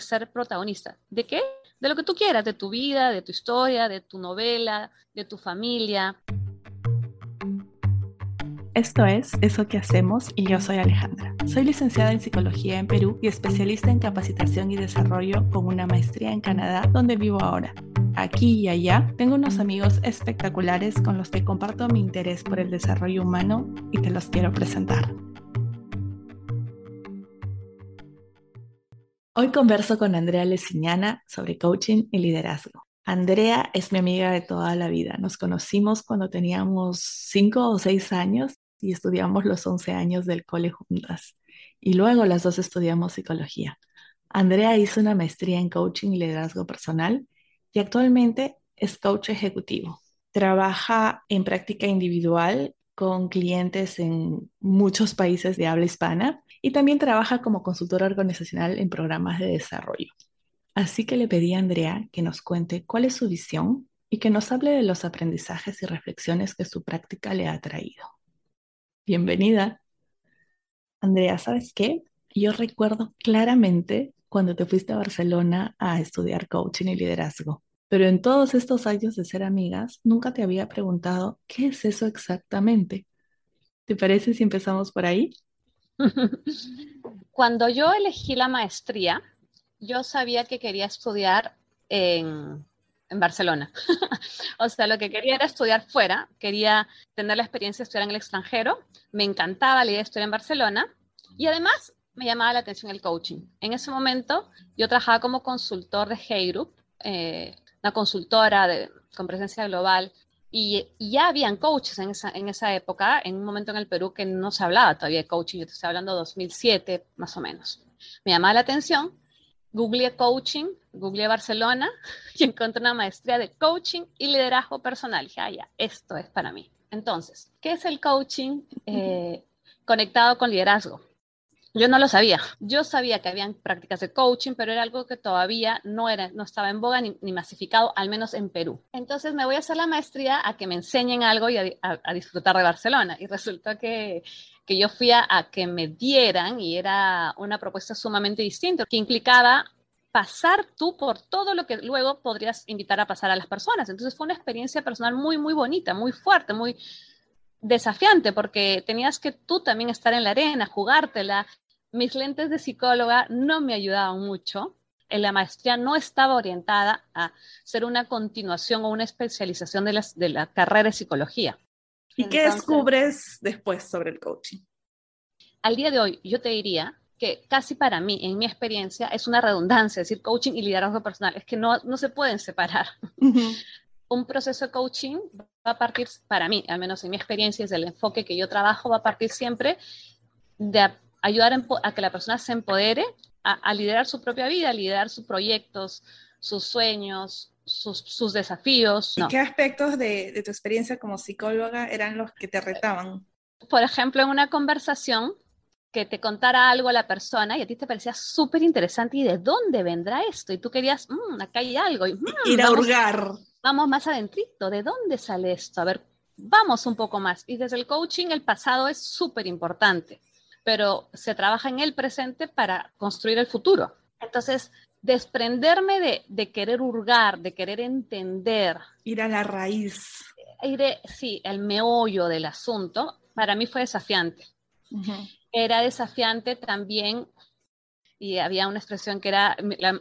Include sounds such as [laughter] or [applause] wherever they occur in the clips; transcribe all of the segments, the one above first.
ser protagonista. ¿De qué? De lo que tú quieras, de tu vida, de tu historia, de tu novela, de tu familia. Esto es Eso que hacemos y yo soy Alejandra. Soy licenciada en Psicología en Perú y especialista en capacitación y desarrollo con una maestría en Canadá, donde vivo ahora. Aquí y allá tengo unos amigos espectaculares con los que comparto mi interés por el desarrollo humano y te los quiero presentar. Hoy converso con Andrea Lesiñana sobre coaching y liderazgo. Andrea es mi amiga de toda la vida. Nos conocimos cuando teníamos cinco o seis años y estudiamos los 11 años del cole juntas. Y luego las dos estudiamos psicología. Andrea hizo una maestría en coaching y liderazgo personal y actualmente es coach ejecutivo. Trabaja en práctica individual con clientes en muchos países de habla hispana y también trabaja como consultora organizacional en programas de desarrollo. Así que le pedí a Andrea que nos cuente cuál es su visión y que nos hable de los aprendizajes y reflexiones que su práctica le ha traído. Bienvenida. Andrea, ¿sabes qué? Yo recuerdo claramente cuando te fuiste a Barcelona a estudiar coaching y liderazgo, pero en todos estos años de ser amigas, nunca te había preguntado qué es eso exactamente. ¿Te parece si empezamos por ahí? [laughs] Cuando yo elegí la maestría, yo sabía que quería estudiar en en Barcelona. [laughs] o sea, lo que quería era estudiar fuera, quería tener la experiencia de estudiar en el extranjero, me encantaba la idea de estudiar en Barcelona y además me llamaba la atención el coaching. En ese momento yo trabajaba como consultor de Hey Group, eh, una consultora de, con presencia global, y, ya habían coaches en esa, en esa época, en un momento en el Perú que no se hablaba todavía de coaching, yo te estoy hablando de 2007 más o menos. Me llamaba la atención googleé coaching, googleé Barcelona [laughs] y encontré una maestría de coaching y liderazgo personal. dije, ah, ya, esto es para mí. Entonces, ¿qué es el coaching eh, conectado con liderazgo? Yo no lo sabía. Yo sabía que habían prácticas de coaching, pero era algo que todavía no, era, no estaba en boga ni, masificado, al menos en Perú. Entonces me voy a hacer la maestría a que me enseñen algo y a, disfrutar de Barcelona. Y resultó que, que yo fui a, a, que me dieran y era una propuesta sumamente distinta, que implicaba pasar tú por todo lo que luego podrías invitar a pasar a las personas. Entonces fue una experiencia personal muy, muy bonita, muy fuerte, muy desafiante porque tenías que tú también estar en la arena, jugártela. Mis lentes de psicóloga no me ayudaban mucho. En la maestría no estaba orientada a ser una continuación o una especialización de, las, de la carrera de psicología. ¿Y qué descubres después sobre el coaching? Al día de hoy, yo te diría que casi para mí, en mi experiencia, es una redundancia, decir coaching y liderazgo personal, es que no, no se pueden separar un proceso de coaching va a partir, para mí, al menos en mi experiencia, desde el enfoque que yo trabajo, va a partir siempre de ayudar a que la persona se empodere a, liderar su propia vida, a liderar sus proyectos, sus sueños, sus, desafíos. ¿Y qué aspectos de, de tu experiencia como psicóloga eran los que te retaban? Por ejemplo, en una conversación que te contara algo a la persona y a ti te parecía súper interesante y de dónde vendrá esto y tú querías, mmm, acá hay algo. Y, mm, Ir a hurgar vamos más adentrito, ¿de dónde sale esto? A ver, vamos un poco más. Y desde el coaching el pasado es súper importante, pero se trabaja en el presente para construir el futuro. Entonces, desprenderme de, de querer hurgar, de querer entender. Ir a la raíz. Ir, sí, el meollo del asunto, para mí fue desafiante. Era desafiante también y había una expresión que era,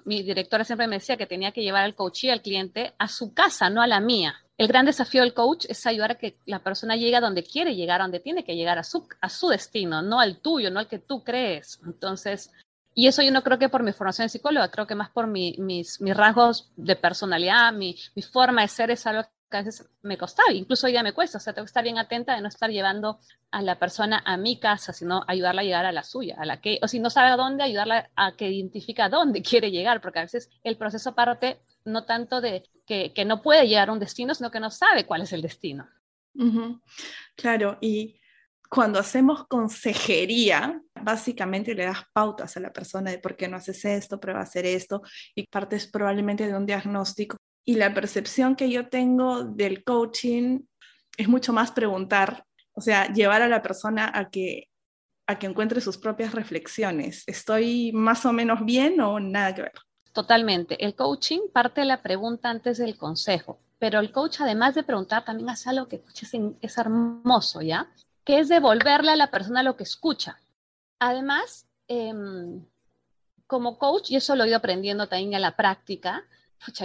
mi directora siempre me decía que tenía que llevar al coach y al cliente a su casa, no a la mía. El gran desafío del coach es ayudar a que la persona llegue a donde quiere llegar, a donde tiene que llegar, a su, a su destino, no al tuyo, no al que tú crees. Entonces, y eso yo no creo que por mi formación de psicóloga, creo que más por mis, mis, rasgos de personalidad, mi, mi forma de ser es algo que a veces me costaba, incluso hoy día me cuesta, o sea, tengo que estar bien atenta de no estar llevando a la persona a mi casa, sino ayudarla a llegar a la suya, a la que, o si no sabe a dónde, ayudarla a que identifique a dónde [laughs] quiere llegar, porque a veces el proceso parte no tanto de que, que no puede llegar a un destino, sino que no sabe cuál es el destino. Claro, y cuando hacemos consejería, básicamente le das pautas a la persona de por qué no haces esto, prueba a hacer esto, y partes probablemente de un diagnóstico y la percepción que yo tengo del coaching es mucho más preguntar, o sea, llevar a la persona a que, a que encuentre sus propias reflexiones. ¿Estoy más o menos bien o nada que ver? totalmente. El coaching parte de la pregunta antes del consejo, pero el coach además de preguntar también hace algo que es, hermoso, ¿ya? Que es devolverle a la persona lo que escucha. Además, em, como coach, y eso lo he ido aprendiendo también en la práctica,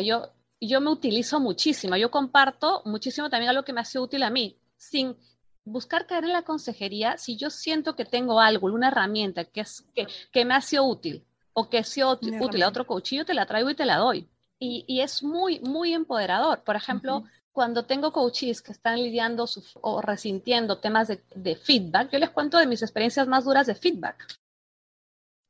yo, yo me utilizo muchísimo, yo comparto muchísimo también algo que me ha sido útil a mí, sin buscar caer en la consejería si yo siento que tengo algo, una herramienta que, es, que, que me ha sido útil o que ha sido útil a otro coach, yo te la traigo y te la doy. Y, y es muy, muy empoderador. Por ejemplo, cuando tengo coaches que están lidiando o resintiendo temas de, de, feedback, yo les cuento de mis experiencias más duras de feedback.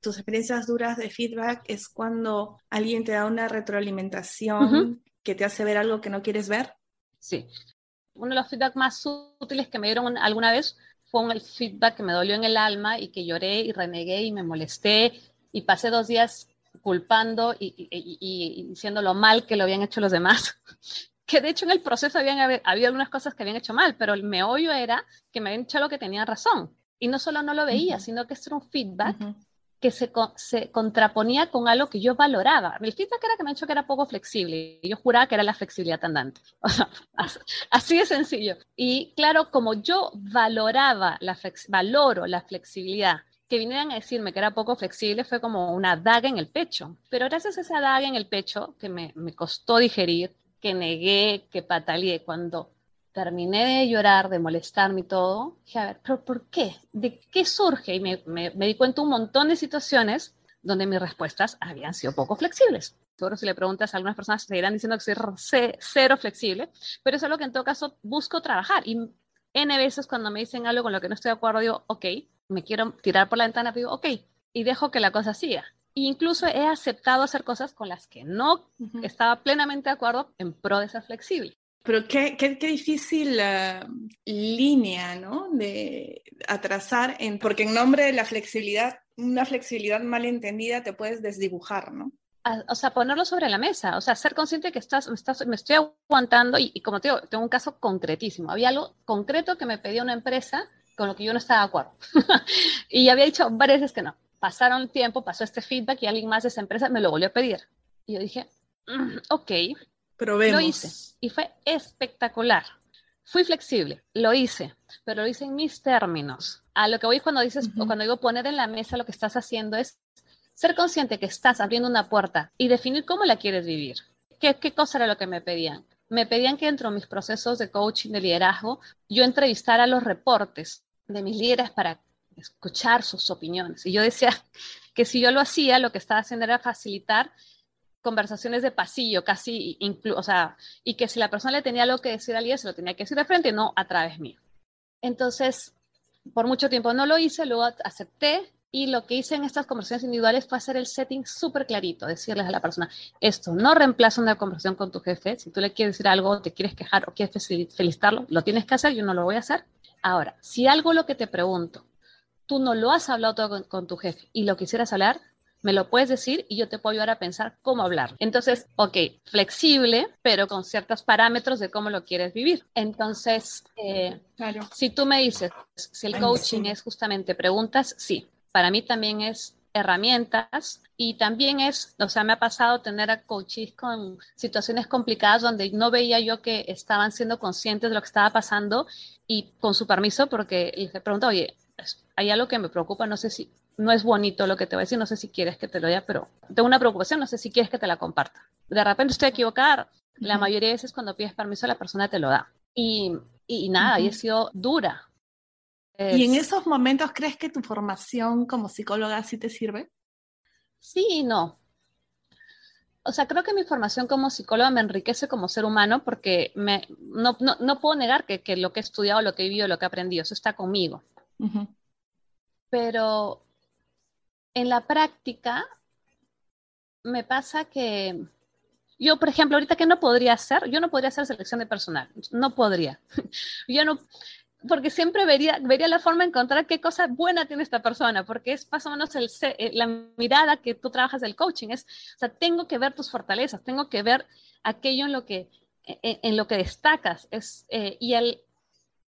Tus experiencias duras de feedback es cuando alguien te da una retroalimentación que te hace ver algo que no quieres ver. Sí uno de los feedback más útiles que me dieron alguna vez fue el feedback que me dolió en el alma y que lloré y renegué y me molesté y pasé dos días culpando y, diciendo lo mal que lo habían hecho los demás. [laughs] que de hecho en el proceso habían, había algunas cosas que habían hecho mal, pero el meollo era que me habían hecho lo que tenían razón. Y no solo no lo veía, sino que esto era un feedback que se, se, contraponía con algo que yo valoraba. El feedback era que me ha dicho que era poco flexible. Y yo juraba que era la flexibilidad andante. [laughs] así de sencillo. Y claro, como yo valoraba, la valoro la flexibilidad, que vinieran a decirme que era poco flexible fue como una daga en el pecho. Pero gracias a esa daga en el pecho, que me, me costó digerir, que negué, que pataleé, cuando terminé de llorar, de molestarme y todo, dije, a ver, ¿pero por qué? ¿De qué surge? Y me, me, di cuenta un montón de situaciones donde mis respuestas habían sido poco flexibles. Seguro si le preguntas a algunas personas seguirán diciendo que soy cero flexible, pero eso es lo que en todo caso busco trabajar. Y N veces cuando me dicen algo con lo que no estoy de acuerdo, digo, ok, me quiero tirar por la ventana, digo, ok, y dejo que la cosa siga. E incluso he aceptado hacer cosas con las que no estaba plenamente de acuerdo en pro de ser flexible. Pero qué, qué, qué difícil uh, línea, ¿no? De atrasar, en, porque en nombre de la flexibilidad, una flexibilidad mal entendida te puedes desdibujar, ¿no? o sea, ponerlo sobre la mesa, o sea, ser consciente que estás, estás, me estoy aguantando y, como te digo, tengo un caso concretísimo. Había algo concreto que me pedía una empresa con lo que yo no estaba de acuerdo. [laughs] y había dicho varias veces que no. Pasaron el tiempo, pasó este feedback y alguien más de esa empresa me lo volvió a pedir. Y yo dije, mm, ok, lo hice y fue espectacular. Fui flexible, lo hice, pero lo hice en mis términos. A lo que voy cuando dices, o cuando digo poner en la mesa lo que estás haciendo es ser consciente que estás abriendo una puerta y definir cómo la quieres vivir. ¿Qué, qué cosa era lo que me pedían? Me pedían que dentro de mis procesos de coaching de liderazgo yo entrevistara los reportes de mis líderes para escuchar sus opiniones. Y yo decía [laughs] que si yo lo hacía, lo que estaba haciendo era facilitar conversaciones de pasillo, casi, o sea, y que si la persona le tenía algo que decir a alguien, se lo tenía que decir de frente, no a través mío. Entonces, por mucho tiempo no lo hice, luego acepté y lo que hice en estas conversaciones individuales fue hacer el setting súper clarito, decirles a la persona, esto no reemplaza una conversación con tu jefe, si tú le quieres decir algo, te quieres quejar o quieres felicitarlo, lo tienes que hacer, yo no lo voy a hacer. Ahora, si algo lo que te pregunto, tú no lo has hablado todo con tu jefe y lo quisieras hablar, me lo puedes decir y yo te puedo ayudar a pensar cómo hablar. Entonces, ok, flexible, pero con ciertos parámetros de cómo lo quieres vivir. Entonces, eh, si tú me dices, si el coaching es justamente preguntas, sí, para mí también es herramientas y también es, o sea, me ha pasado tener a coaches con situaciones complicadas donde no veía yo que estaban siendo conscientes de lo que estaba pasando y con su permiso, porque les pregunto, oye, hay algo que me preocupa, no sé si no es bonito lo que te voy a decir, no sé si quieres que te lo diga, pero tengo una preocupación, no sé si quieres que te la comparta. De repente estoy equivocada, la mayoría de veces cuando pides permiso la persona te lo da. Y, y nada, y he sido dura. ¿Y en esos momentos crees que tu formación como psicóloga sí te sirve? Sí y no. O sea, creo que mi formación como psicóloga me enriquece como ser humano porque me, no, no, no puedo negar que, que, lo que he estudiado, lo que he vivido, lo que he aprendido, eso está conmigo. Pero en la práctica me pasa que yo, por ejemplo, ahorita que no podría hacer, yo no podría hacer selección de personal, no podría. [laughs] yo no, porque siempre vería, vería la forma de encontrar qué cosa buena tiene esta persona, porque es más o menos el, eh, la mirada que tú trabajas del coaching, es, o sea, tengo que ver tus fortalezas, tengo que ver aquello en lo que, e, e, en, lo que destacas, es, eh, y el,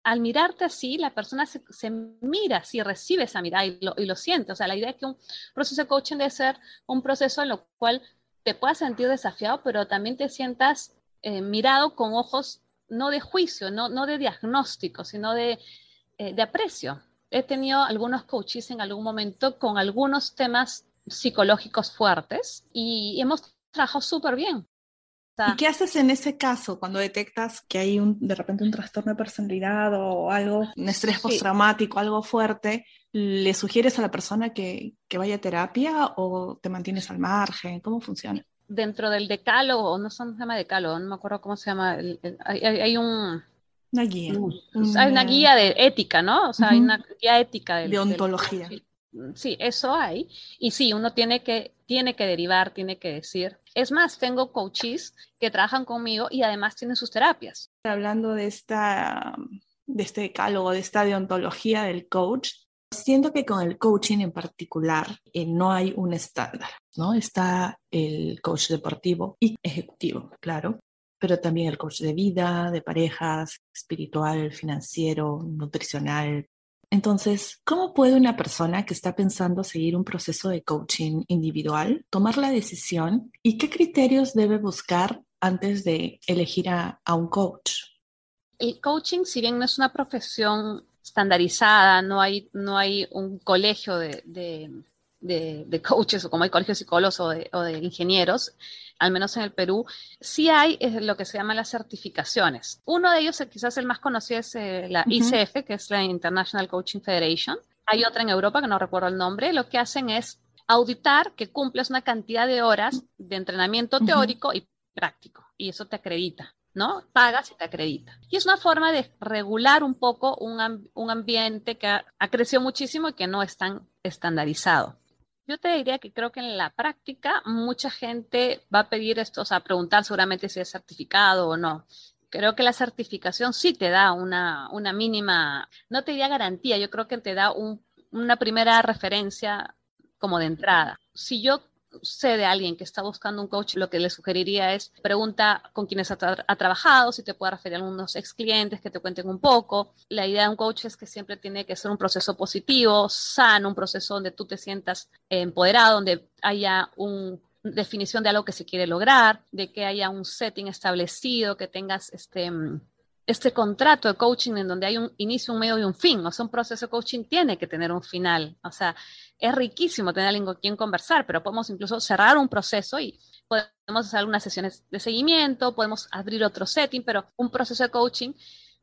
al mirarte así, la persona se, mira, si recibe esa mirada y lo, y lo, siente. O sea, la idea es que un proceso de coaching debe ser un proceso en lo cual te puedas sentir desafiado, pero también te sientas eh, mirado con ojos no de juicio, no, no de diagnóstico, sino de, eh, de aprecio. He tenido algunos coaches en algún momento con algunos temas psicológicos fuertes y hemos trabajado súper bien. ¿Y qué haces en ese caso cuando detectas que hay un, de repente un trastorno de personalidad o algo, un estrés postraumático, algo fuerte? ¿Le sugieres a la persona que, que, vaya a terapia o te mantienes al margen? ¿Cómo funciona? Dentro del decálogo, no se llama decálogo, no me acuerdo cómo se llama, hay, hay, un... Una guía. hay una guía de ética, ¿no? O sea, hay una guía ética. de ontología. sí, eso hay. Y sí, uno tiene que, tiene que derivar, tiene que decir, es más, tengo coaches que trabajan conmigo y además tienen sus terapias. Hablando de, esta, de este decálogo, de esta deontología del coach, siento que con el coaching en particular eh, no hay un estándar, ¿no? Está el coach deportivo y ejecutivo, claro, pero también el coach de vida, de parejas, espiritual, financiero, nutricional, entonces, ¿cómo puede una persona que está pensando seguir un proceso de coaching individual tomar la decisión y qué criterios debe buscar antes de elegir a, un coach? El coaching, si bien no es una profesión estandarizada, no hay, no hay un colegio de, de, coaches o como hay colegios de psicólogos o de, ingenieros, al menos en el Perú, sí hay lo que se llama las certificaciones. Uno de ellos, quizás el más conocido, es eh, la ICF, que es la International Coaching Federation. Hay otra en Europa que no recuerdo el nombre. Lo que hacen es auditar que cumples una cantidad de horas de entrenamiento teórico y práctico, y eso te acredita. ¿no? Pagas y te acredita. Y es una forma de regular un poco un, un ambiente que ha, ha, crecido muchísimo y que no es tan estandarizado. Yo te diría que creo que en la práctica mucha gente va a pedir esto, o sea, preguntar seguramente si es certificado o no. Creo que la certificación sí te da una, una mínima, no te da garantía, yo creo que te da un, una primera referencia como de entrada. Si yo sé de alguien que está buscando un coach, lo que le sugeriría es pregunta con quienes ha, trabajado, si te puede referir a algunos ex clientes que te cuenten un poco. La idea de un coach es que siempre tiene que ser un proceso positivo, sano, un proceso donde tú te sientas empoderado, donde haya una definición de algo que se quiere lograr, de que haya un setting establecido, que tengas este este contrato de coaching en donde hay un inicio, un medio y un fin. O sea, un proceso de coaching tiene que tener un final. O sea, es riquísimo tener alguien con quien conversar, pero podemos incluso cerrar un proceso y podemos hacer algunas sesiones de seguimiento, podemos abrir otro setting, pero un proceso de coaching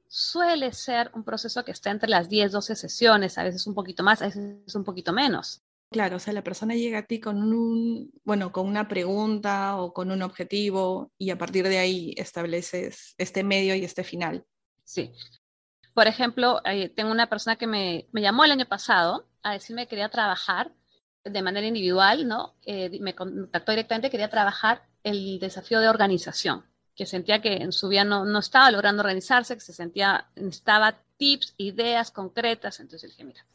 suele ser un proceso que está entre las 10, 12 sesiones, a veces un poquito más, a veces un poquito menos. Claro, o sea, la persona llega a ti con un, bueno, con una pregunta o con un objetivo y a partir de ahí estableces este medio y este final. Sí. Por ejemplo, eh, tengo una persona que me, me, llamó el año pasado a decirme que quería trabajar de manera individual, ¿no? Eh, me contactó directamente, quería trabajar el desafío de organización, que sentía que en su vida no, no estaba logrando organizarse, que se sentía, necesitaba tips, ideas concretas. Entonces dije, mira,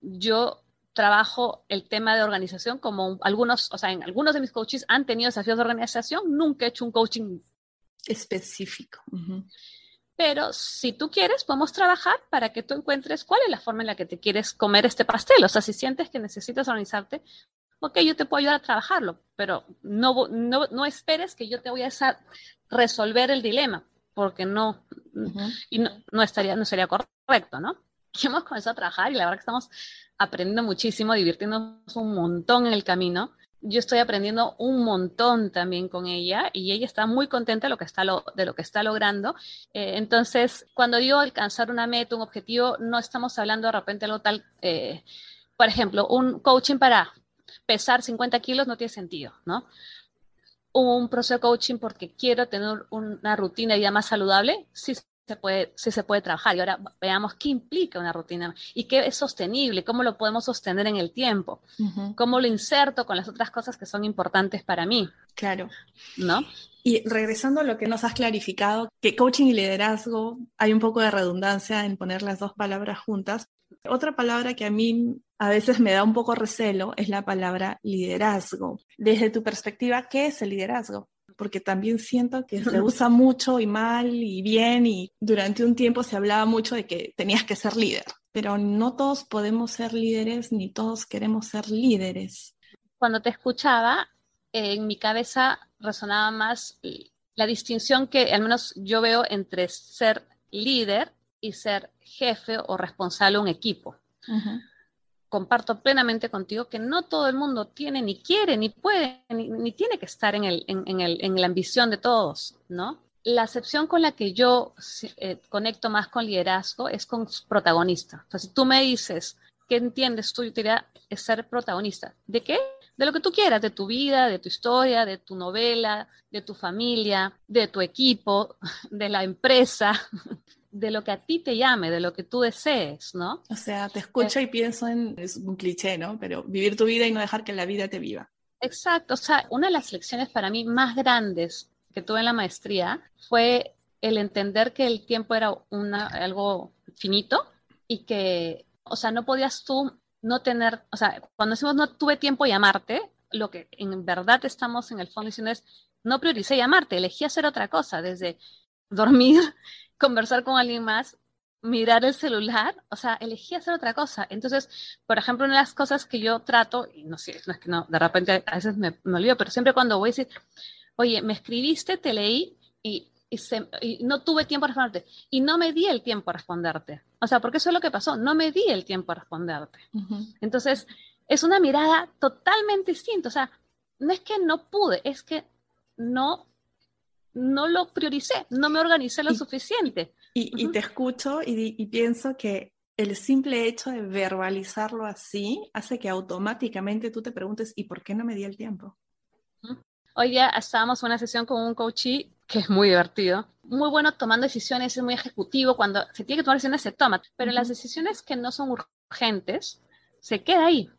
yo trabajo el tema de organización como algunos, o sea, en algunos de mis coaches han tenido desafíos de organización, nunca he hecho un coaching específico. Pero si tú quieres, podemos trabajar para que tú encuentres cuál es la forma en la que te quieres comer este pastel. O sea, si sientes que necesitas organizarte, ok, yo te puedo ayudar a trabajarlo, pero no, no, no esperes que yo te voy a resolver el dilema, porque no, y no, no, estaría, no sería correcto, ¿no? [laughs] Y hemos comenzado a trabajar y la verdad que estamos aprendiendo muchísimo, divirtiéndonos un montón en el camino. Yo estoy aprendiendo un montón también con ella y ella está muy contenta de lo que está, de lo que está logrando. Eh, entonces, cuando digo alcanzar una meta, un objetivo, no estamos hablando de repente algo tal, eh, por ejemplo, un coaching para pesar 50 kilos no tiene sentido, ¿no? Un proceso de coaching porque quiero tener una rutina de vida más saludable, sí se puede, sí se puede trabajar. Y ahora veamos qué implica una rutina y qué es sostenible, cómo lo podemos sostener en el tiempo, cómo lo inserto con las otras cosas que son importantes para mí. Claro. ¿No? Y regresando a lo que nos has clarificado, que coaching y liderazgo, hay un poco de redundancia en poner las dos palabras juntas. Otra palabra que a mí a veces me da un poco recelo es la palabra liderazgo. Desde tu perspectiva, ¿qué es el liderazgo? Porque también siento que se usa mucho y mal y bien y durante un tiempo se hablaba mucho de que tenías que ser líder, pero no todos podemos ser líderes ni todos queremos ser líderes. Cuando te escuchaba, en mi cabeza resonaba más la distinción que al menos yo veo entre ser líder y ser jefe o responsable de un equipo. Comparto plenamente contigo que no todo el mundo tiene, ni quiere, ni puede, ni, tiene que estar en, el, en, el, en, la ambición de todos, ¿no? La acepción con la que yo eh, conecto más con liderazgo es con protagonista. O sea, si tú me dices, ¿qué entiendes tú? Yo diría, es ser protagonista. ¿De qué? de lo que tú quieras, de tu vida, de tu historia, de tu novela, de tu familia, de tu equipo, [laughs] de la empresa, [laughs] de lo que a ti te llame, de lo que tú desees, ¿no? O sea, te escucho y pienso en, es un cliché, ¿no? Pero vivir tu vida y no dejar que la vida te viva. Exacto, o sea, una de las lecciones para mí más grandes que tuve en la maestría fue el entender que el tiempo era una, algo finito y que, o sea, no podías tú no tener, o sea, cuando decimos no tuve tiempo de llamarte, lo que en verdad estamos en el fondo diciendo es, no prioricé llamarte, elegí hacer otra cosa, desde dormir, [laughs] conversar con alguien más, mirar el celular, o sea, elegí hacer otra cosa. Entonces, por ejemplo, una de las cosas que yo trato, y no sé, no es que no, de repente a veces me, me olvido, pero siempre cuando voy a decir, oye, me escribiste, te leí y y, no tuve tiempo a responderte. Y no me di el tiempo a responderte. O sea, porque eso es lo que pasó, no me di el tiempo a responderte. Entonces, es una mirada totalmente distinta. O sea, no es que no pude, es que no, no lo prioricé, no me organicé lo suficiente. Y, te escucho y, pienso que el simple hecho de verbalizarlo así hace que automáticamente tú te preguntes, ¿y por qué no me di el tiempo? Hoy ya estábamos en una sesión con un coachee que es muy divertido. Muy bueno tomando decisiones, es muy ejecutivo. Cuando se tiene que tomar decisiones, se toma. Pero las decisiones que no son urgentes, se queda ahí.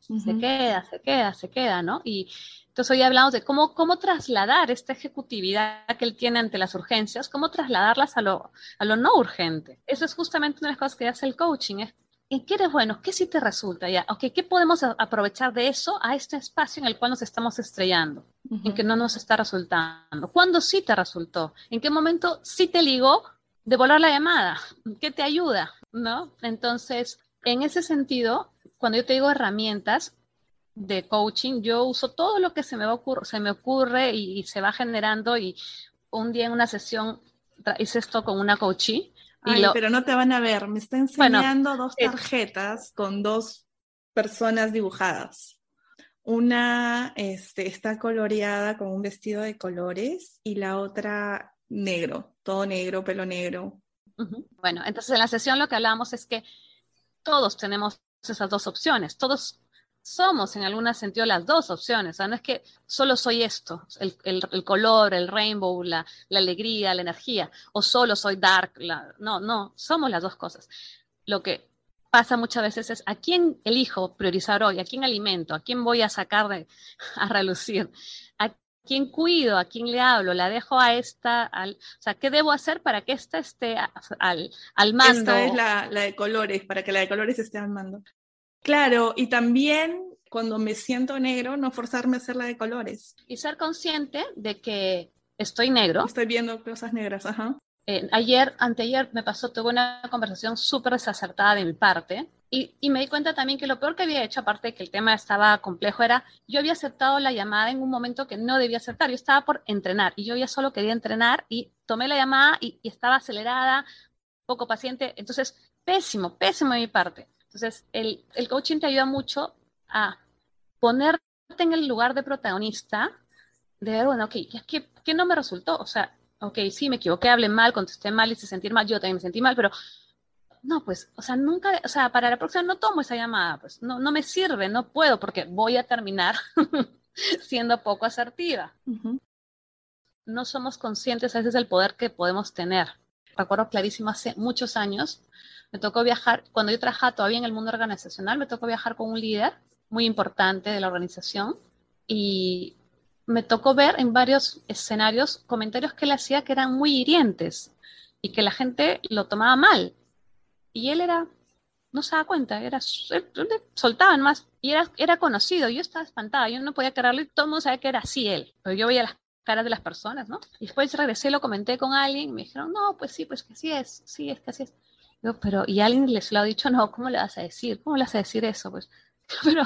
Se queda, se queda, se queda, ¿no? Y entonces hoy hablamos de cómo, cómo trasladar esta ejecutividad que él tiene ante las urgencias, cómo trasladarlas a lo, a lo no urgente. Eso es justamente una de las cosas que hace el coaching, es ¿En qué eres bueno? ¿Qué sí te resulta ya? Okay, ¿Qué podemos aprovechar de eso a este espacio en el cual nos estamos estrellando? En que no nos está resultando. ¿Cuándo sí te resultó? ¿En qué momento sí te ligó de volar la llamada? ¿Qué te ayuda? ¿No? Entonces, en ese sentido, cuando yo te digo herramientas de coaching, yo uso todo lo que se me, ocurre, se me ocurre y, se va generando. Y un día en una sesión hice esto con una coachee Ay, pero no te van a ver. Me está enseñando dos tarjetas con dos personas dibujadas. Una este, está coloreada con un vestido de colores y la otra negro, todo negro, pelo negro. Bueno, entonces en la sesión lo que hablamos es que todos tenemos esas dos opciones, todos somos en algún sentido las dos opciones. O sea, no es que solo soy esto, el, color, el rainbow, la, alegría, la energía, o solo soy dark. no, no, somos las dos cosas. Lo que pasa muchas veces es a quién elijo priorizar hoy, a quién alimento, a quién voy a sacar de, [laughs] a relucir, quién cuido, a quién le hablo, la dejo a esta, al, o sea, ¿qué debo hacer para que esta esté al, al mando? Esta es la, la de colores, para que la de colores esté al mando. Claro, y también cuando me siento negro, no forzarme a hacer la de colores. Y ser consciente de que estoy negro. Estoy viendo cosas negras, ajá. Eh, ayer, anteayer, me pasó, tuve una conversación súper desacertada de mi parte y, y, me di cuenta también que lo peor que había hecho, aparte de que el tema estaba complejo, era yo había aceptado la llamada en un momento que no debía aceptar. Yo estaba por entrenar y yo ya solo quería entrenar y tomé la llamada y, y estaba acelerada, poco paciente. Entonces, pésimo, pésimo de mi parte. Entonces, el, el coaching te ayuda mucho a ponerte en el lugar de protagonista, de ver, bueno, ok, ¿qué, ¿qué, no me resultó? O sea, ok, sí, me equivoqué, hablé mal, contesté mal, hice sentir mal, yo también me sentí mal, pero no, pues, o sea, nunca, o sea, para la próxima no tomo esa llamada, pues, no, no me sirve, no puedo, porque voy a terminar [laughs] siendo poco asertiva. No somos conscientes a veces del poder que podemos tener. Recuerdo clarísimo hace muchos años, me tocó viajar, cuando yo trabajaba todavía en el mundo organizacional, me tocó viajar con un líder muy importante de la organización y me tocó ver en varios escenarios comentarios que él hacía que eran muy hirientes y que la gente lo tomaba mal. Y él era, no se daba cuenta, era, soltaban más y era, era conocido. Yo estaba espantada, yo no podía creerlo y todo el mundo sabía que era así él, pero yo veía las caras de las personas, ¿no? Y después regresé, lo comenté con alguien y me dijeron, no, pues sí, pues que así es, sí, es que así es pero, y alguien les lo ha dicho, no, ¿cómo le vas a decir? ¿Cómo le vas a decir eso? Pues, [laughs] pero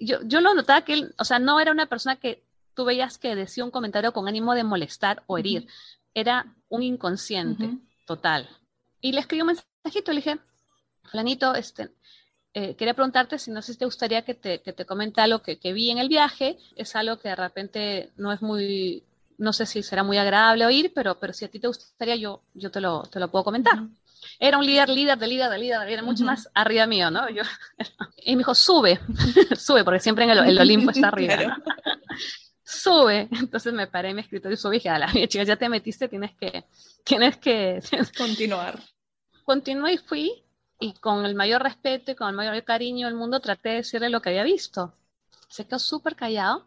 yo, yo lo notaba que él, o sea, no era una persona que tú veías que decía un comentario con ánimo de molestar o herir, era un inconsciente total. Y le escribí un mensajito, le dije, Flanito, este, eh, quería preguntarte si no sé si te gustaría que te, que te comente algo que, que, vi en el viaje. Es algo que de repente no es muy, no sé si será muy agradable oír, pero, pero si a ti te gustaría, yo, yo te, lo, te lo puedo comentar. Era un líder, líder, de líder, de líder, era mucho más arriba mío, ¿no? Yo, [laughs] y me dijo, sube, [laughs] sube, porque siempre en el, el [laughs] Olimpo está arriba. ¿no? Sube. [laughs] Entonces me paré en mi escritorio y subí y dije, a la chica, ya te metiste, tienes que, [laughs] tienes que [laughs] continuar. Continué y fui y con el mayor respeto y con el mayor cariño del mundo traté de decirle lo que había visto. Se quedó súper callado.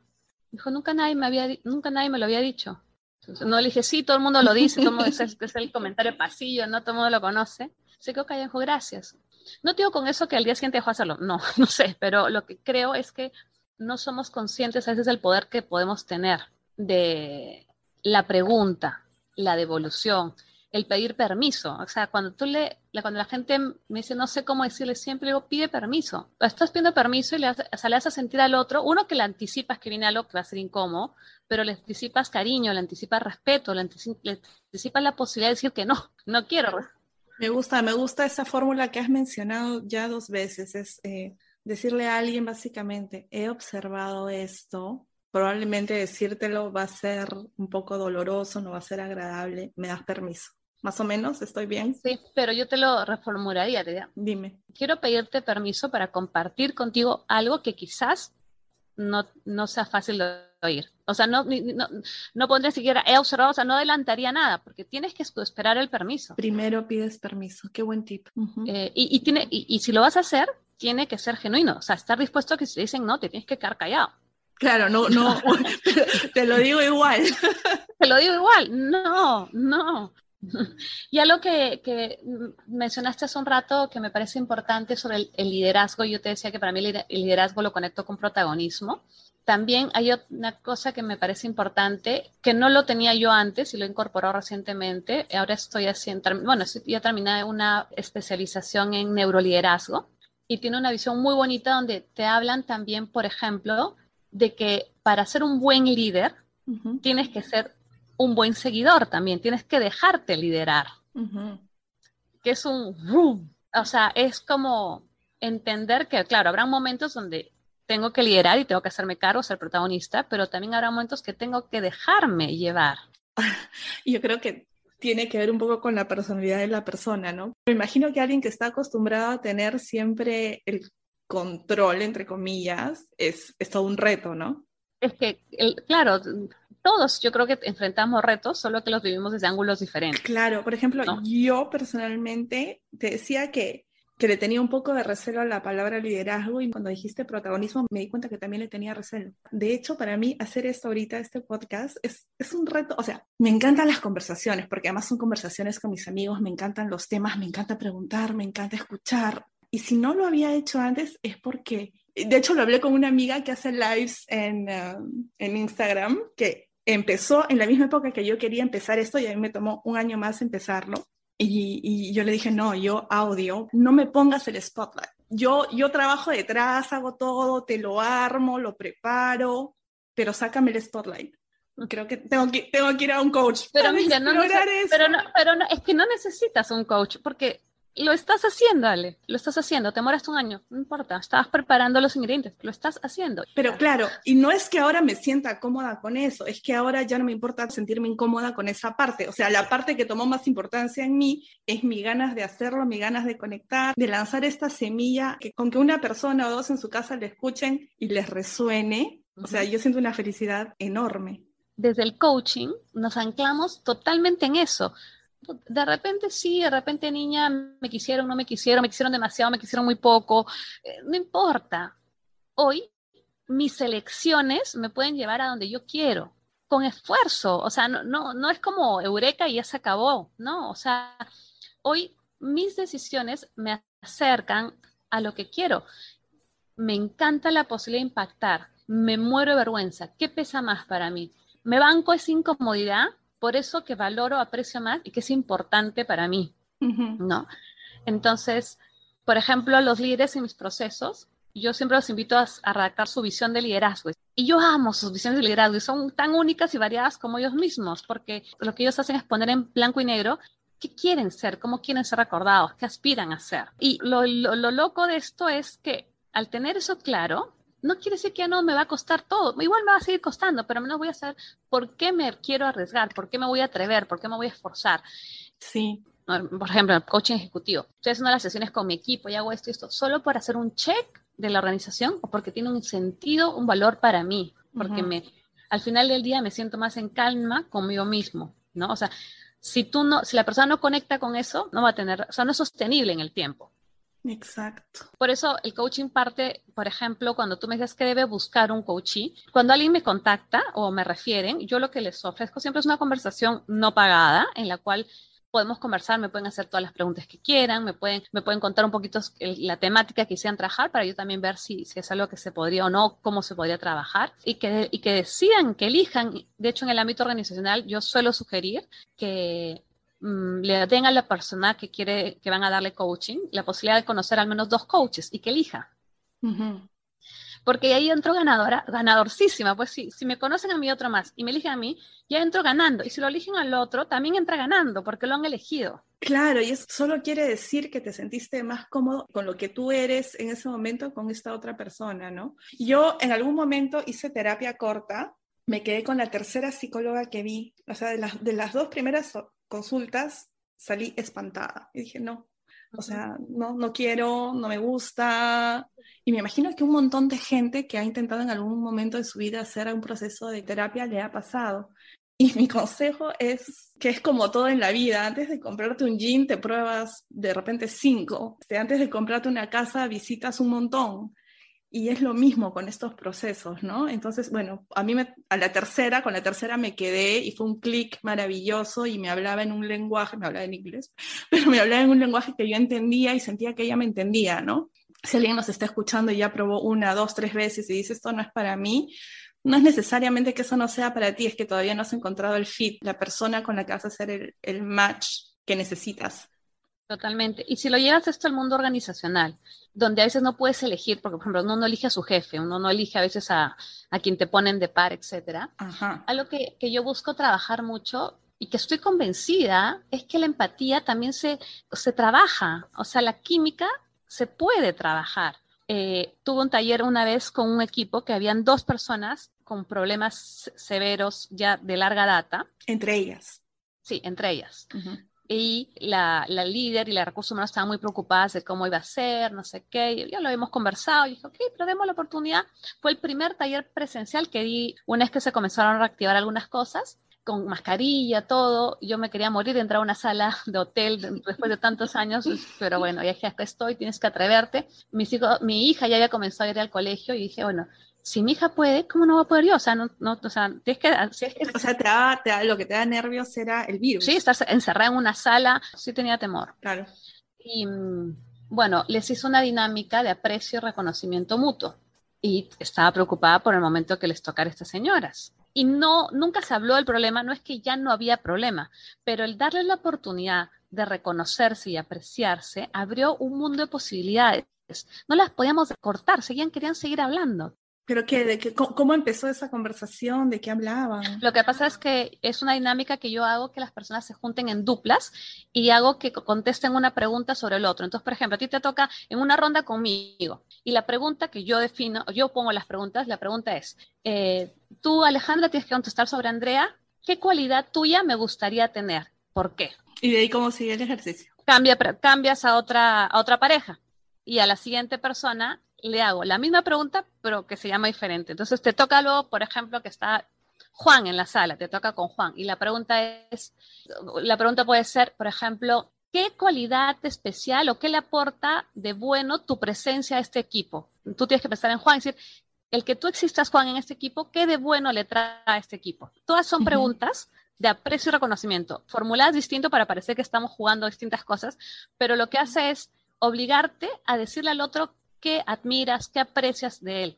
Dijo, nunca nadie, me había, nunca nadie me lo había dicho. Entonces, no le dije, sí, todo el mundo lo dice, todo el mundo es, es el comentario pasillo, no todo el mundo lo conoce. Se quedó callado y dijo, gracias. No digo con eso que al día siguiente dejó hacerlo, no, no sé, pero lo que creo es que no somos conscientes a veces del poder que podemos tener de la pregunta, la devolución, el pedir permiso. O sea, cuando tú le, cuando la gente me dice no sé cómo decirle, siempre digo pide permiso. Estás pidiendo permiso y le, haces, a sentir al otro, uno que le anticipas que viene algo que va a ser incómodo, pero le anticipas cariño, le anticipas respeto, le, anticipas, la posibilidad de decir que no, no quiero. Me gusta, me gusta esa fórmula que has mencionado ya dos veces. Es eh, decirle a alguien básicamente, he observado esto, probablemente decírtelo va a ser un poco doloroso, no va a ser agradable, me das permiso. Más o menos, ¿estoy bien? Sí, pero yo te lo reformularía. Te Dime. Quiero pedirte permiso para compartir contigo algo que quizás no, no sea fácil de oír. O sea, no, no, no pondré siquiera he observado, o sea, no adelantaría nada, porque tienes que esperar el permiso. Primero pides permiso, qué buen tip. Eh, y, y, tiene, y, y, si lo vas a hacer, tiene que ser genuino, o sea, estar dispuesto a que si te dicen no, te tienes que quedar callado. Claro, no, no, [laughs] [laughs] te lo digo igual. [laughs] Te lo digo igual, no, no. Y algo que, que, mencionaste hace un rato que me parece importante sobre el, el, liderazgo, yo te decía que para mí el liderazgo lo conecto con protagonismo. También hay una cosa que me parece importante, que no lo tenía yo antes y lo he incorporado recientemente. Ahora estoy haciendo, bueno, ya terminé una especialización en neuroliderazgo y tiene una visión muy bonita donde te hablan también, por ejemplo, de que para ser un buen líder tienes que ser un buen seguidor también, tienes que dejarte liderar. Que es un, o sea, es como entender que, claro, habrá momentos donde tengo que liderar y tengo que hacerme cargo, ser protagonista, pero también habrá momentos que tengo que dejarme llevar. [laughs] Yo creo que tiene que ver un poco con la personalidad de la persona, ¿no? Me imagino que alguien que está acostumbrado a tener siempre el control, entre comillas, es, es todo un reto, ¿no? Es que, el, claro, todos yo creo que enfrentamos retos, solo que los vivimos desde ángulos diferentes. Claro, por ejemplo, ¿no? yo personalmente te decía que que le tenía un poco de recelo a la palabra liderazgo y cuando dijiste protagonismo me di cuenta que también le tenía recelo. De hecho, para mí hacer esto ahorita, este podcast, es, es un reto, o sea, me encantan las conversaciones, porque además son conversaciones con mis amigos, me encantan los temas, me encanta preguntar, me encanta escuchar. Y si no lo había hecho antes es porque, de hecho lo hablé con una amiga que hace lives en, uh, en Instagram, que empezó en la misma época que yo quería empezar esto y a mí me tomó un año más empezarlo. Y, yo le dije, no, yo audio, no me pongas el spotlight. Yo, yo trabajo detrás, hago todo, te lo armo, lo preparo, pero sácame el spotlight. Creo que tengo que, tengo que ir a un coach. Pero mira, no, pero, no, pero no, es que no necesitas un coach, porque lo estás haciendo, Ale, lo estás haciendo, te moraste un año, no importa, estabas preparando los ingredientes, lo estás haciendo. Pero claro, y no es que ahora me sienta cómoda con eso, es que ahora ya no me importa sentirme incómoda con esa parte, o sea, la parte que tomó más importancia en mí es mi ganas de hacerlo, mi ganas de conectar, de lanzar esta semilla, que con que una persona o dos en su casa le escuchen y les resuene, o sea, yo siento una felicidad enorme. Desde el coaching nos anclamos totalmente en eso de repente sí, de repente niña, me quisieron, no me quisieron, me quisieron demasiado, me quisieron muy poco, eh, no importa. Hoy mis elecciones me pueden llevar a donde yo quiero, con esfuerzo, o sea, no, no, no es como eureka y ya se acabó, ¿no? O sea, hoy mis decisiones me acercan a lo que quiero. Me encanta la posibilidad de impactar, me muero de vergüenza. ¿Qué pesa más para mí? ¿Me banco esa incomodidad por eso que valoro, aprecio más y que es importante para mí, ¿no? Entonces, por ejemplo, los líderes en mis procesos yo siempre los invito a, redactar su visión de liderazgo. Y yo amo sus visiones de liderazgo y son tan únicas y variadas como ellos mismos, porque lo que ellos hacen es poner en blanco y negro qué quieren ser, cómo quieren ser recordados, qué aspiran a ser. Y lo, lo loco de esto es que al tener eso claro, no quiere decir que ya no me va a costar todo. Igual me va a seguir costando, pero menos voy a saber por qué me quiero arriesgar, por qué me voy a atrever, por qué me voy a esforzar. Sí. Por ejemplo, el coaching ejecutivo. Estoy haciendo las sesiones con mi equipo y hago esto y esto solo para hacer un check de la organización o porque tiene un sentido, un valor para mí, porque me, al final del día me siento más en calma conmigo mismo, ¿no? O sea, si tú no, si la persona no conecta con eso, no va a tener, o sea, no es sostenible en el tiempo. Exacto. Por eso el coaching parte, por ejemplo, cuando tú me dices que debe buscar un coachee, cuando alguien me contacta o me refieren, yo lo que les ofrezco siempre es una conversación no pagada en la cual podemos conversar, me pueden hacer todas las preguntas que quieran, me pueden, me pueden contar un poquito la temática que quisieran trabajar para yo también ver si, si, es algo que se podría o no, cómo se podría trabajar y que, y que decidan, que elijan. De hecho, en el ámbito organizacional yo suelo sugerir que Mm, le den a la persona que quiere, que van a darle coaching, la posibilidad de conocer al menos dos coaches y que elija. Porque ahí entro ganadora, ganadorcísima. Pues sí, si me conocen a mí otro más y me eligen a mí, ya entro ganando. Y si lo eligen al otro, también entra ganando porque lo han elegido. Claro, y eso solo quiere decir que te sentiste más cómodo con lo que tú eres en ese momento con esta otra persona, ¿no? Yo en algún momento hice terapia corta, me quedé con la tercera psicóloga que vi, o sea, de las, de las dos primeras consultas salí espantada y dije, no, o sea, no, no quiero, no me gusta. Y me imagino que un montón de gente que ha intentado en algún momento de su vida hacer un proceso de terapia le ha pasado. Y mi [laughs] consejo es que es como todo en la vida, antes de comprarte un jean te pruebas de repente cinco, antes de comprarte una casa visitas un montón, y es lo mismo con estos procesos, ¿no? Entonces, bueno, a mí me, a la tercera, con la tercera me quedé y fue un clic maravilloso y me hablaba en un lenguaje, me hablaba en inglés, [laughs] pero me hablaba en un lenguaje que yo entendía y sentía que ella me entendía, ¿no? Si alguien nos está escuchando y ya probó una, dos, tres veces y dice esto no es para mí, no es necesariamente que eso no sea para ti, es que todavía no has encontrado el fit, la persona con la que vas a hacer el, el match que necesitas. Totalmente. Y si lo llevas esto al mundo organizacional, donde a veces no puedes elegir, porque por ejemplo uno no elige a su jefe, uno no elige a veces a, a quien te ponen de par, etcétera. Algo que, que, yo busco trabajar mucho y que estoy convencida es que la empatía también se, se trabaja, o sea, la química se puede trabajar. Eh, tuve un taller una vez con un equipo que habían dos personas con problemas severos ya de larga data. Entre ellas. Sí, entre ellas y la, la, líder y la recursos humanos estaban muy preocupadas de cómo iba a ser, no sé qué, ya lo habíamos conversado, y dije, ok, pero demos la oportunidad. Fue el primer taller presencial que di una vez que se comenzaron a reactivar algunas cosas, con mascarilla, todo, yo me quería morir de entrar a una sala de hotel después de tantos años, pero bueno, ya que estoy, tienes que atreverte. Mis hijos, mi hija ya había comenzado a ir al colegio y dije, bueno, si mi hija puede, ¿cómo no va a poder yo? O sea, no, no, o sea, tienes que, si es que... O sea, te da, te da, lo que te da nervios era el virus. Sí, estar encerrada en una sala, sí tenía temor. Claro. Y bueno, les hizo una dinámica de aprecio y reconocimiento mutuo. Y estaba preocupada por el momento que les tocara a estas señoras. Y no, nunca se habló del problema, no es que ya no había problema, pero el darle la oportunidad de reconocerse y apreciarse abrió un mundo de posibilidades. No las podíamos cortar, seguían, querían seguir hablando. ¿Pero qué? De ¿Cómo empezó esa conversación? ¿De qué hablaban? Lo que pasa es que es una dinámica que yo hago que las personas se junten en duplas y hago que contesten una pregunta sobre el otro. Entonces, por ejemplo, a ti te toca en una ronda conmigo y la pregunta que yo defino, yo pongo las preguntas, la pregunta es, eh, tú Alejandra tienes que contestar sobre Andrea, ¿qué cualidad tuya me gustaría tener? ¿Por qué? Y de ahí cómo sigue el ejercicio. Cambia, cambias a otra, a otra pareja y a la siguiente persona le hago la misma pregunta, pero que se llama diferente. Entonces te toca luego, por ejemplo, que está Juan en la sala, te toca con Juan. Y la pregunta es, la pregunta puede ser, por ejemplo, ¿qué cualidad especial o qué le aporta de bueno tu presencia a este equipo? Tú tienes que pensar en Juan y decir, el que tú existas, Juan, en este equipo, ¿qué de bueno le trae a este equipo? Todas son preguntas de aprecio y reconocimiento, formuladas distinto para parecer que estamos jugando distintas cosas, pero lo que hace es obligarte a decirle al otro qué admiras, qué aprecias de él.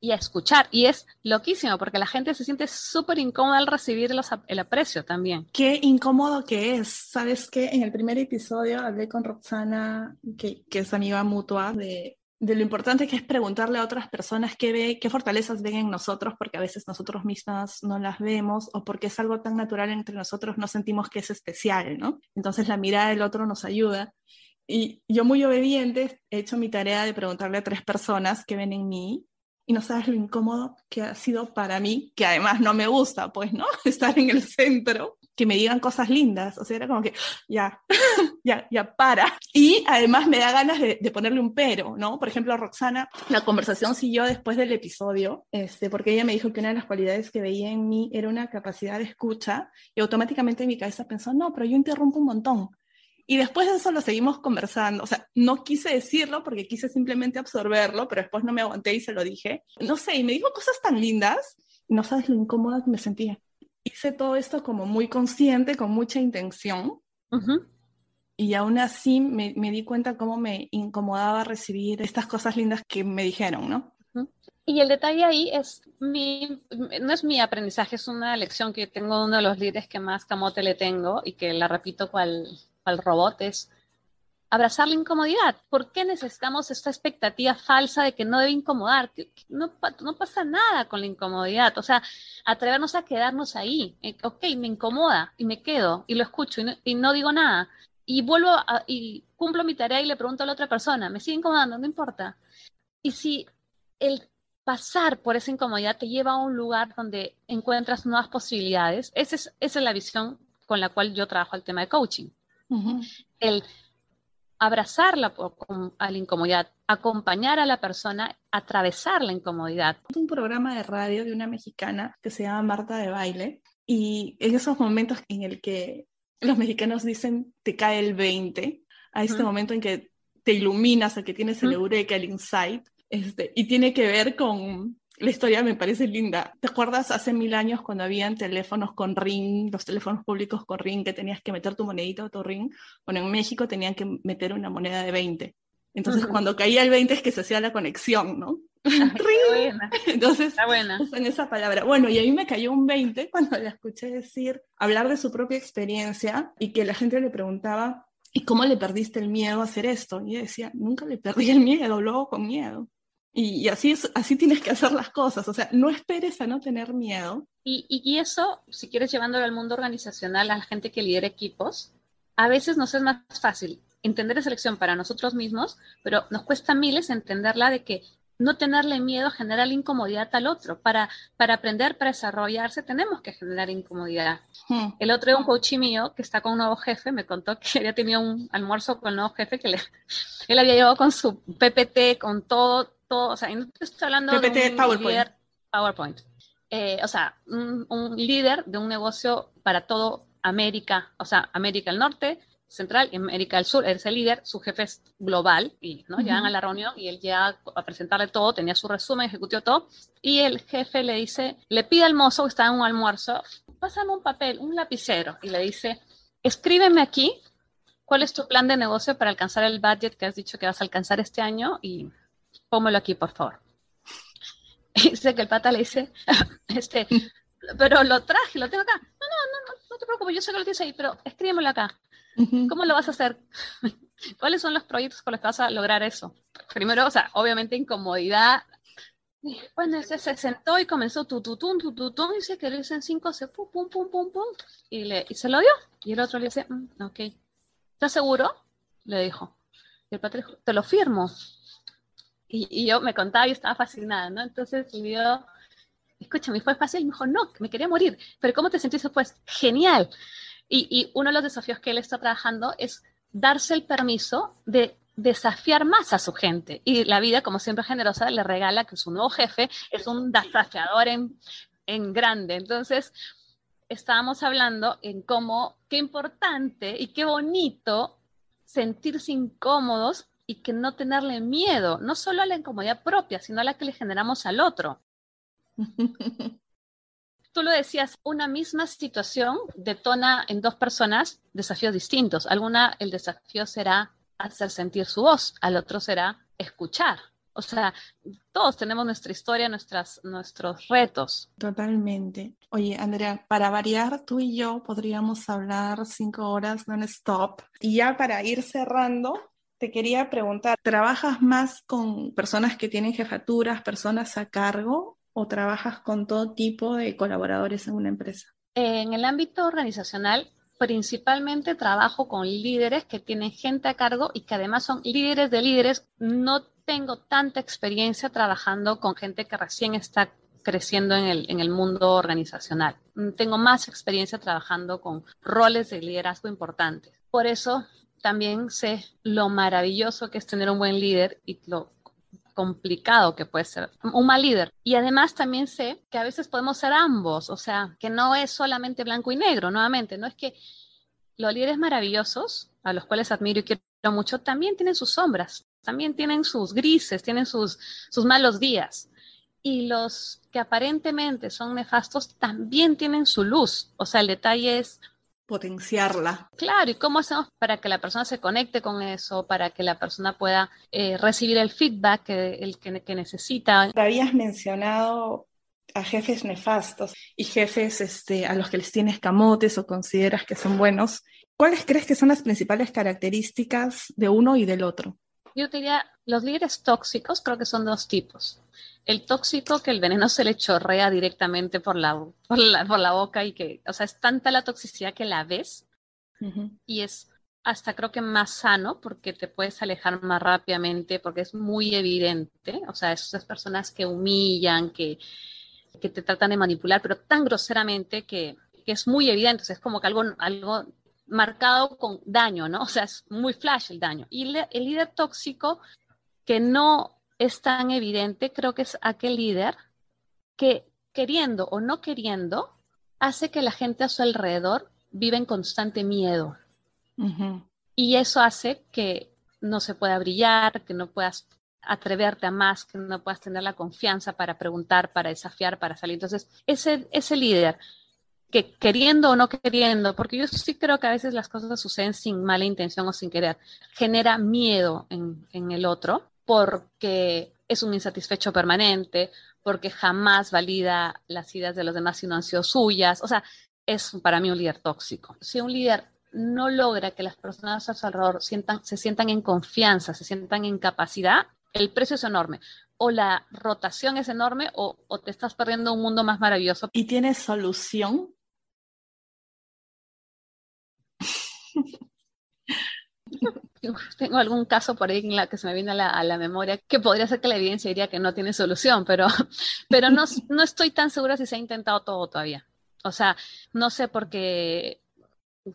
Y a escuchar. Y es loquísimo porque la gente se siente súper incómoda al recibir el aprecio también. Qué incómodo que es. Sabes que en el primer episodio hablé con Roxana, que, que es amiga mutua de, de lo importante que es preguntarle a otras personas qué, ve, qué fortalezas ven en nosotros, porque a veces nosotros mismas no las vemos o porque es algo tan natural entre nosotros, no sentimos que es especial, ¿no? Entonces la mirada del otro nos ayuda. Y yo muy obediente he hecho mi tarea de preguntarle a tres personas qué ven en mí y no sabes lo incómodo que ha sido para mí, que además no me gusta, pues, ¿no? [laughs] Estar en el centro, que me digan cosas lindas, o sea, era como que, ya, [laughs] ya, ya, para. Y además me da ganas de, ponerle un pero, ¿no? Por ejemplo, Roxana, la conversación siguió después del episodio, este, porque ella me dijo que una de las cualidades que veía en mí era una capacidad de escucha, y automáticamente en mi cabeza pensó, no, pero yo interrumpo un montón. Y después de eso lo seguimos conversando. O sea, no quise decirlo porque quise simplemente absorberlo, pero después no me aguanté y se lo dije. No sé, y me dijo cosas tan lindas, no sabes lo incómoda que me sentía. Hice todo esto como muy consciente, con mucha intención. Y aún así me, me, di cuenta cómo me incomodaba recibir estas cosas lindas que me dijeron, ¿no? Y el detalle ahí es mi, no es mi aprendizaje, es una lección que tengo uno de los líderes que más camote le tengo y que la repito cual, al robot es abrazar la incomodidad. ¿Por qué necesitamos esta expectativa falsa de que no debe incomodar? no, no, pasa nada con la incomodidad. O sea, atrevernos a quedarnos ahí. Eh, ok, me incomoda y me quedo y lo escucho y no, digo nada. Y vuelvo y cumplo mi tarea y le pregunto a la otra persona, ¿me sigue incomodando? No importa. Y si el pasar por esa incomodidad te lleva a un lugar donde encuentras nuevas posibilidades, esa es, esa es la visión con la cual yo trabajo el tema de coaching el abrazarla a la incomodidad, acompañar a la persona, atravesar la incomodidad. Un programa de radio de una mexicana que se llama Marta de Baile y en esos momentos en el que los mexicanos dicen te cae el 20, a este momento en que te iluminas, el que tienes el eureka, el insight, este, y tiene que ver con la historia me parece linda. ¿Te acuerdas hace mil años cuando habían teléfonos con ring, los teléfonos públicos con ring, que tenías que meter tu monedita o tu ring? Bueno, en México tenían que meter una moneda de 20. Entonces, cuando caía el 20 es que se hacía la conexión, ¿no? [laughs] ring. Entonces, Está buena. usan esa palabra. Bueno, y a mí me cayó un 20 cuando la escuché decir, hablar de su propia experiencia y que la gente le preguntaba, ¿y cómo le perdiste el miedo a hacer esto? Y ella decía, nunca le perdí el miedo, luego con miedo. Y, así, es, así tienes que hacer las cosas, o sea, no esperes a no tener miedo. Y, y, eso, si quieres llevándolo al mundo organizacional, a la gente que lidera equipos, a veces nos es más fácil entender esa lección para nosotros mismos, pero nos cuesta miles entenderla de que no tenerle miedo genera la incomodidad al otro. Para, para aprender, para desarrollarse, tenemos que generar incomodidad. Hmm. El otro es un coach mío que está con un nuevo jefe, me contó que [laughs] había tenido un almuerzo con el nuevo jefe, que le, [laughs] él había llevado con su PPT, con todo, o sea, no estoy hablando de un PowerPoint. Líder, PowerPoint. Eh, o sea, un, líder de un negocio para todo América, o sea, América del Norte, Central y América del Sur, es el líder, su jefe es global, y ¿no? llegan a la reunión y él ya a presentarle todo, tenía su resumen, ejecutió todo, y el jefe le dice, le pide al mozo que está en un almuerzo, pásame un papel, un lapicero, y le dice, escríbeme aquí cuál es tu plan de negocio para alcanzar el budget que has dicho que vas a alcanzar este año y póngalo aquí, por favor. [laughs] Y dice que el pata le dice, [laughs] este, pero lo traje, lo tengo acá. No, no, no, no, te preocupes, yo sé que lo tienes ahí, pero escríbemelo acá. ¿Cómo lo vas a hacer? [laughs] ¿Cuáles son los proyectos con los que vas a lograr eso? Primero, o sea, obviamente incomodidad. Bueno, ese se sentó y comenzó tu tu tu tu tu y dice que le dicen cinco, se pum, pum, pum, pum, pum, y, le, y se lo dio. Y el otro le dice, mm, ok, ¿estás seguro? Le dijo. Y el padre dijo, te lo firmo. Y, yo me contaba y estaba fascinada, ¿no? Entonces yo, escúchame, ¿fue fácil? me dijo, no, me quería morir. Pero ¿cómo te sentiste después? Genial. Y, y uno de los desafíos que él está trabajando es darse el permiso de desafiar más a su gente. Y la vida, como siempre generosa, le regala que su nuevo jefe es un desafiador en, en grande. Entonces, estábamos hablando en cómo, qué importante y qué bonito sentirse incómodos y que no tenerle miedo, no solo a la incomodidad propia, sino a la que le generamos al otro. [laughs] Tú lo decías, una misma situación detona en dos personas desafíos distintos. Alguna el desafío será hacer sentir su voz, al otro será escuchar. O sea, todos tenemos nuestra historia, nuestras, nuestros retos. Totalmente. Oye, Andrea, para variar, tú y yo podríamos hablar cinco horas non-stop. Y ya para ir cerrando, te quería preguntar, ¿trabajas más con personas que tienen jefaturas, personas a cargo o trabajas con todo tipo de colaboradores en una empresa? En el ámbito organizacional, principalmente trabajo con líderes que tienen gente a cargo y que además son líderes de líderes. No tengo tanta experiencia trabajando con gente que recién está creciendo en el, en el mundo organizacional. Tengo más experiencia trabajando con roles de liderazgo importantes. Por eso también sé lo maravilloso que es tener un buen líder y lo complicado que puede ser un mal líder. Y además también sé que a veces podemos ser ambos, o sea, que no es solamente blanco y negro, nuevamente, no es que los líderes maravillosos, a los cuales admiro y quiero mucho, también tienen sus sombras, también tienen sus grises, tienen sus, sus malos días. Y los que aparentemente son nefastos también tienen su luz. O sea, el detalle es potenciarla. Claro, ¿y cómo hacemos para que la persona se conecte con eso, para que la persona pueda eh, recibir el feedback que, el, que, necesita? Habías mencionado a jefes nefastos y jefes este, a los que les tienes camotes o consideras que son buenos. ¿Cuáles crees que son las principales características de uno y del otro? Yo diría, los líderes tóxicos creo que son dos tipos el tóxico que el veneno se le chorrea directamente por la, por la, boca y que, o sea, es tanta la toxicidad que la ves y es hasta creo que más sano porque te puedes alejar más rápidamente porque es muy evidente, o sea, esas personas que humillan, que, que te tratan de manipular, pero tan groseramente que, que es muy evidente, sea, es como que algo, algo marcado con daño, ¿no? O sea, es muy flash el daño. Y el líder tóxico que no es tan evidente, creo que es aquel líder que queriendo o no queriendo, hace que la gente a su alrededor viva en constante miedo. Y eso hace que no se pueda brillar, que no puedas atreverte a más, que no puedas tener la confianza para preguntar, para desafiar, para salir. Entonces, ese, ese líder que queriendo o no queriendo, porque yo sí creo que a veces las cosas suceden sin mala intención o sin querer, genera miedo en, en el otro, porque es un insatisfecho permanente, porque jamás valida las ideas de los demás si no han sido suyas. O sea, es para mí un líder tóxico. Si un líder no logra que las personas a su alrededor sientan, se sientan en confianza, se sientan en capacidad, el precio es enorme. O la rotación es enorme o, o te estás perdiendo un mundo más maravilloso. ¿Y tienes solución? [laughs] [laughs] tengo algún caso por ahí en la que se me viene a la, memoria que podría ser que la evidencia diría que no tiene solución, pero, [laughs] pero no, no estoy tan segura si se ha intentado todo todavía. O sea, no sé porque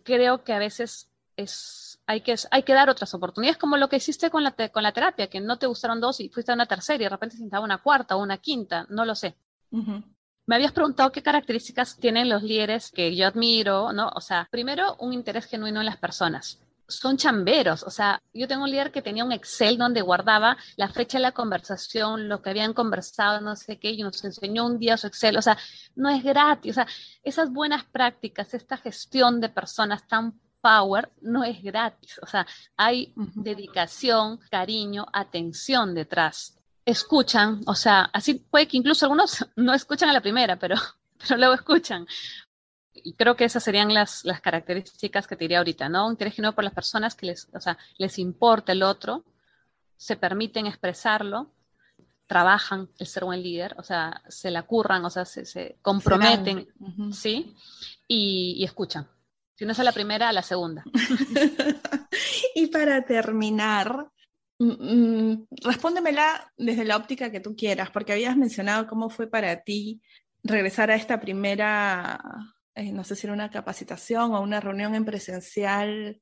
creo que a veces es, hay, que, hay que dar otras oportunidades, como lo que hiciste con la, con la terapia, que no te gustaron dos y fuiste a una tercera y de repente se intentaba una cuarta o una quinta, no lo sé. Me habías preguntado qué características tienen los líderes que yo admiro, ¿no? O sea, primero, un interés genuino en las personas son chamberos. O sea, yo tengo un líder que tenía un Excel donde guardaba la fecha de la conversación, lo que habían conversado, no sé qué, y nos enseñó un día su Excel. O sea, no es gratis. O sea, esas buenas prácticas, esta gestión de personas tan power no es gratis. O sea, hay dedicación, cariño, atención detrás. Escuchan, o sea, así puede que incluso algunos [laughs] no escuchan a la primera, pero, [laughs] pero luego escuchan y creo que esas serían las, las características que te diría ahorita, ¿no? Interés genuino por las personas que les, o sea, les importa el otro, se permiten expresarlo, trabajan el ser buen líder, o sea, se la curran, o sea, se, se comprometen, ¿sí? Y, y, escuchan. Si no es a la primera, a la segunda. [laughs] y para terminar, mm, mm, respóndemela desde la óptica que tú quieras, porque habías mencionado cómo fue para ti regresar a esta primera eh, no sé si era una capacitación o una reunión en presencial,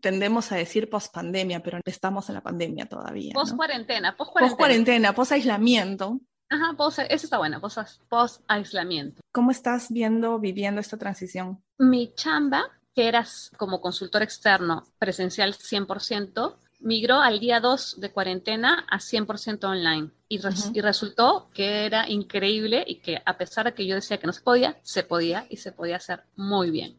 tendemos a decir post pandemia, pero estamos en la pandemia todavía. Post cuarentena, post cuarentena. Post aislamiento. Ajá, post, eso está bueno, post, aislamiento. ¿Cómo estás viendo, viviendo esta transición? Mi chamba, que eras como consultor externo presencial 100%, migró al día 2 de cuarentena a 100% online y, resultó que era increíble y que a pesar de que yo decía que no se podía, se podía y se podía hacer muy bien.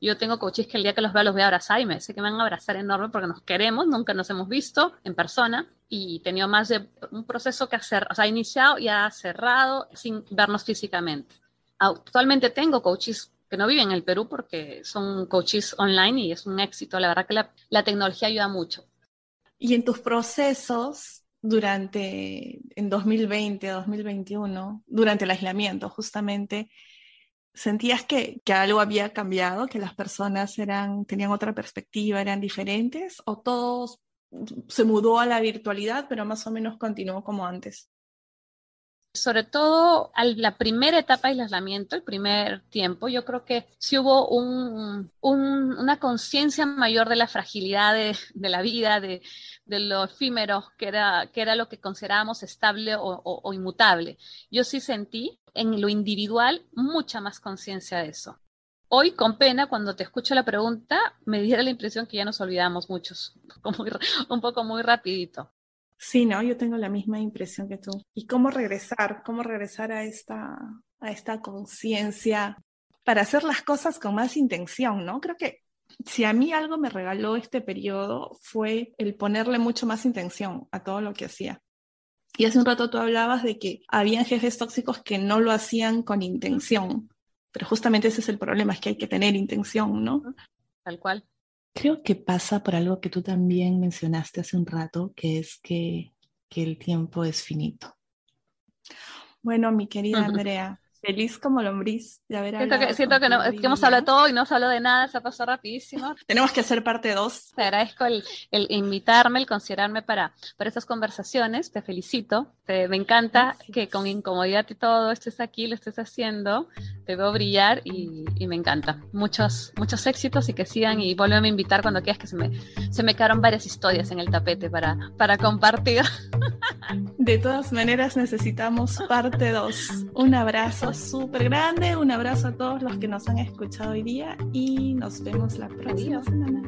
Yo tengo coaches que el día que los vea los voy a abrazar y me sé que me van a abrazar enorme porque nos queremos, nunca nos hemos visto en persona y he tenido más de un proceso que hacer, o sea, iniciado y ha cerrado sin vernos físicamente. Actualmente tengo coaches que no viven en el Perú porque son coaches online y es un éxito. La verdad que la, la tecnología ayuda mucho Y en tus procesos durante, en 2020, 2021, durante el aislamiento justamente, ¿sentías que, que, algo había cambiado, que las personas eran, tenían otra perspectiva, eran diferentes? ¿O todos se mudó a la virtualidad, pero más o menos continuó como antes? Sobre todo a la primera etapa de aislamiento, el primer tiempo, yo creo que sí hubo una conciencia mayor de la fragilidad de, la vida, de, lo efímero, que era, que era lo que considerábamos estable o, inmutable. Yo sí sentí en lo individual mucha más conciencia de eso. Hoy, con pena, cuando te escucho la pregunta, me diera la impresión que ya nos olvidamos muchos, [laughs] un poco muy rapidito. Sí, no, yo tengo la misma impresión que tú. ¿Y cómo regresar? ¿Cómo regresar a esta, a esta conciencia para hacer las cosas con más intención, ¿no? Creo que si a mí algo me regaló este periodo fue el ponerle mucho más intención a todo lo que hacía. Y hace un rato tú hablabas de que había jefes tóxicos que no lo hacían con intención, pero justamente ese es el problema, es que hay que tener intención, ¿no? Tal cual. Creo que pasa por algo que tú también mencionaste hace un rato, que es que, que el tiempo es finito. Bueno, mi querida Andrea, Feliz como lombriz de haber siento que, siento que, no, que, hemos hablado de todo y no se habló de nada, se pasó rapidísimo. [laughs] Tenemos que hacer parte dos. Te agradezco el, el, invitarme, el considerarme para, para estas conversaciones. Te felicito. Te, me encanta que con incomodidad y todo estés aquí, lo estés haciendo. Te veo brillar y, y, me encanta. Muchos, muchos éxitos y que sigan y vuelve a invitar cuando quieras que se me, se me quedaron varias historias en el tapete para, para compartir. [laughs] De todas maneras necesitamos parte dos. Un abrazo súper grande. Un abrazo a todos los que nos han escuchado hoy día y nos vemos la próxima semana.